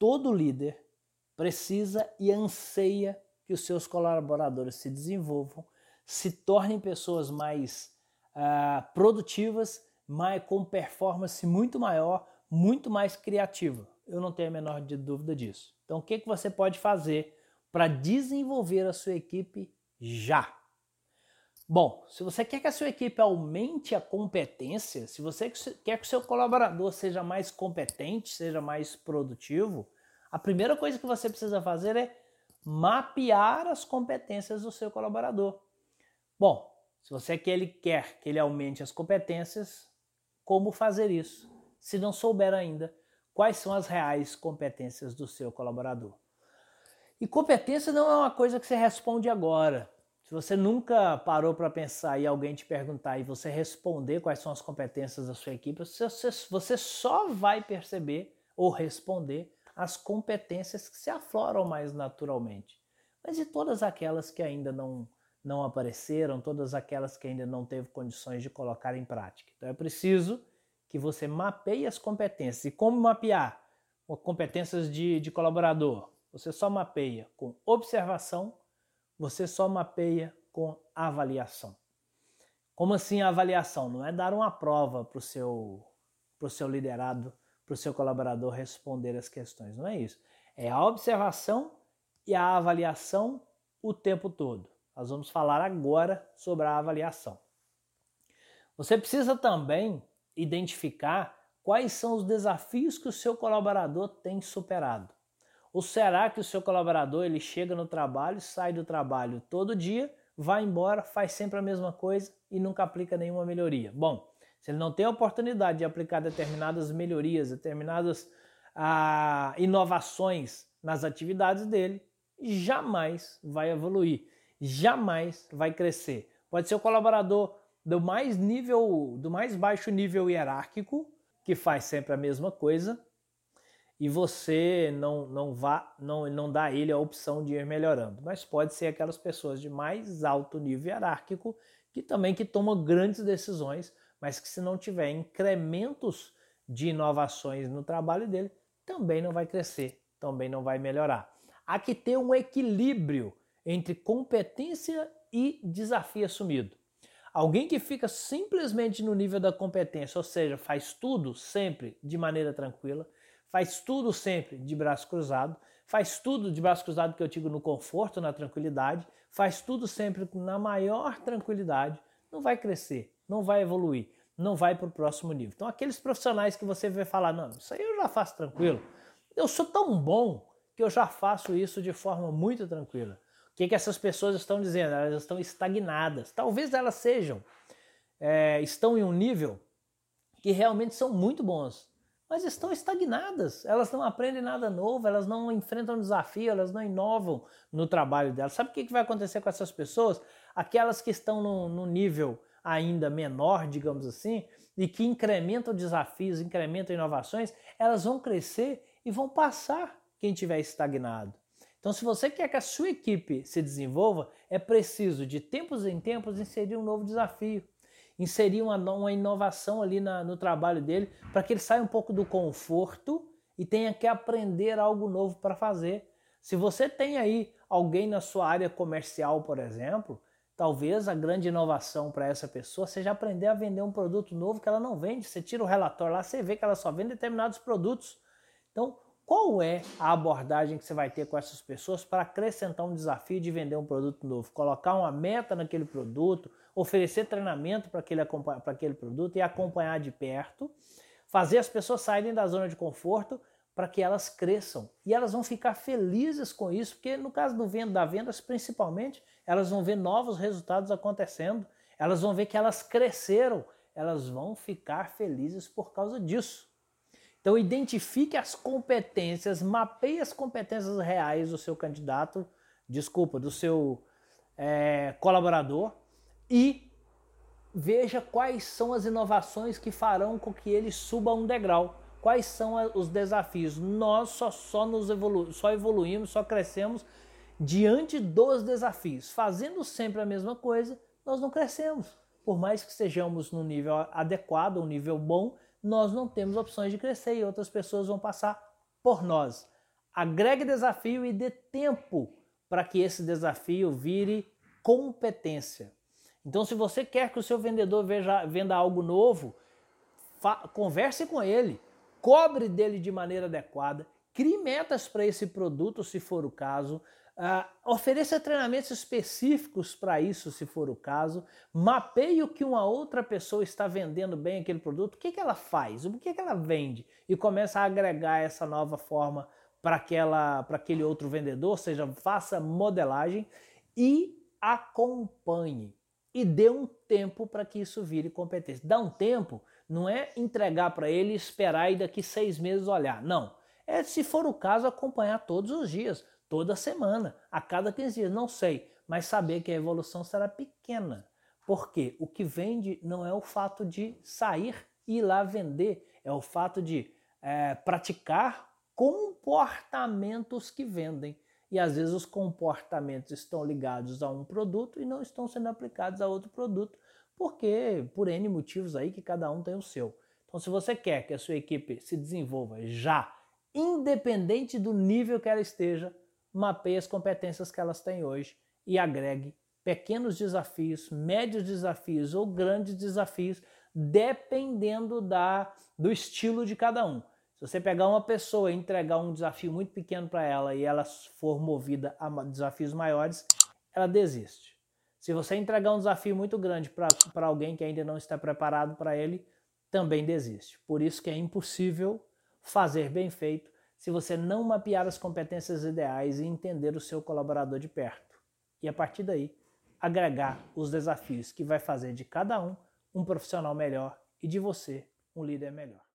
todo líder precisa e anseia que os seus colaboradores se desenvolvam, se tornem pessoas mais uh, produtivas, mais, com performance muito maior, muito mais criativa. Eu não tenho a menor dúvida disso. Então, o que, que você pode fazer para desenvolver a sua equipe já? Bom, se você quer que a sua equipe aumente a competência, se você quer que o seu colaborador seja mais competente, seja mais produtivo, a primeira coisa que você precisa fazer é mapear as competências do seu colaborador. Bom, se você quer, ele quer que ele aumente as competências, como fazer isso? Se não souber ainda quais são as reais competências do seu colaborador. E competência não é uma coisa que você responde agora. Se você nunca parou para pensar e alguém te perguntar e você responder quais são as competências da sua equipe, você, você só vai perceber ou responder as competências que se afloram mais naturalmente. Mas e todas aquelas que ainda não, não apareceram, todas aquelas que ainda não teve condições de colocar em prática? Então é preciso que você mapeie as competências. E como mapear? Competências de, de colaborador. Você só mapeia com observação você só mapeia com avaliação. Como assim avaliação? Não é dar uma prova para o seu, pro seu liderado, para o seu colaborador responder as questões. Não é isso. É a observação e a avaliação o tempo todo. Nós vamos falar agora sobre a avaliação. Você precisa também identificar quais são os desafios que o seu colaborador tem superado. Ou será que o seu colaborador ele chega no trabalho, sai do trabalho todo dia, vai embora, faz sempre a mesma coisa e nunca aplica nenhuma melhoria? Bom, se ele não tem a oportunidade de aplicar determinadas melhorias, determinadas ah, inovações nas atividades dele, jamais vai evoluir, jamais vai crescer. Pode ser o colaborador do mais nível, do mais baixo nível hierárquico, que faz sempre a mesma coisa, e você não não vá não não dá a ele a opção de ir melhorando. Mas pode ser aquelas pessoas de mais alto nível hierárquico que também que tomam grandes decisões, mas que se não tiver incrementos de inovações no trabalho dele, também não vai crescer, também não vai melhorar. Há que ter um equilíbrio entre competência e desafio assumido. Alguém que fica simplesmente no nível da competência, ou seja, faz tudo sempre de maneira tranquila, faz tudo sempre de braço cruzado, faz tudo de braço cruzado que eu digo no conforto, na tranquilidade, faz tudo sempre na maior tranquilidade, não vai crescer, não vai evoluir, não vai para o próximo nível. Então, aqueles profissionais que você vê falar, não, isso aí eu já faço tranquilo, eu sou tão bom que eu já faço isso de forma muito tranquila. O que, que essas pessoas estão dizendo? Elas estão estagnadas. Talvez elas sejam, é, estão em um nível que realmente são muito bons, mas estão estagnadas. Elas não aprendem nada novo, elas não enfrentam desafio, elas não inovam no trabalho delas. Sabe o que vai acontecer com essas pessoas? Aquelas que estão no, no nível ainda menor, digamos assim, e que incrementam desafios, incrementam inovações, elas vão crescer e vão passar quem tiver estagnado. Então, se você quer que a sua equipe se desenvolva, é preciso, de tempos em tempos, inserir um novo desafio inserir uma, uma inovação ali na, no trabalho dele, para que ele saia um pouco do conforto e tenha que aprender algo novo para fazer. Se você tem aí alguém na sua área comercial, por exemplo, talvez a grande inovação para essa pessoa seja aprender a vender um produto novo que ela não vende. Você tira o relatório lá, você vê que ela só vende determinados produtos. Então, qual é a abordagem que você vai ter com essas pessoas para acrescentar um desafio de vender um produto novo? Colocar uma meta naquele produto, oferecer treinamento para aquele, aquele produto e acompanhar de perto, fazer as pessoas saírem da zona de conforto para que elas cresçam. E elas vão ficar felizes com isso, porque no caso do venda, da vendas, principalmente, elas vão ver novos resultados acontecendo, elas vão ver que elas cresceram, elas vão ficar felizes por causa disso. Então identifique as competências, mapeie as competências reais do seu candidato, desculpa, do seu é, colaborador e veja quais são as inovações que farão com que ele suba um degrau. Quais são os desafios? Nós só, só, nos evolu só evoluímos, só crescemos diante dos desafios. Fazendo sempre a mesma coisa, nós não crescemos. Por mais que estejamos no nível adequado, um nível bom, nós não temos opções de crescer e outras pessoas vão passar por nós. agregue desafio e dê tempo para que esse desafio vire competência. Então, se você quer que o seu vendedor veja, venda algo novo, converse com ele, cobre dele de maneira adequada, crie metas para esse produto, se for o caso, Uh, ofereça treinamentos específicos para isso, se for o caso. Mapeie o que uma outra pessoa está vendendo bem aquele produto, o que, que ela faz, o que, que ela vende, e começa a agregar essa nova forma para aquele outro vendedor, ou seja, faça modelagem e acompanhe. E dê um tempo para que isso vire competência. Dá um tempo, não é entregar para ele esperar e daqui seis meses olhar. Não. É, se for o caso, acompanhar todos os dias toda semana, a cada 15 dias, não sei, mas saber que a evolução será pequena. Porque o que vende não é o fato de sair e ir lá vender, é o fato de é, praticar comportamentos que vendem. E às vezes os comportamentos estão ligados a um produto e não estão sendo aplicados a outro produto, porque por N motivos aí que cada um tem o seu. Então, se você quer que a sua equipe se desenvolva já, independente do nível que ela esteja, mapeie as competências que elas têm hoje e agregue pequenos desafios, médios desafios ou grandes desafios, dependendo da, do estilo de cada um. Se você pegar uma pessoa e entregar um desafio muito pequeno para ela e ela for movida a desafios maiores, ela desiste. Se você entregar um desafio muito grande para alguém que ainda não está preparado para ele, também desiste. Por isso que é impossível fazer bem feito se você não mapear as competências ideais e entender o seu colaborador de perto. E a partir daí, agregar os desafios que vai fazer de cada um um profissional melhor e de você um líder melhor.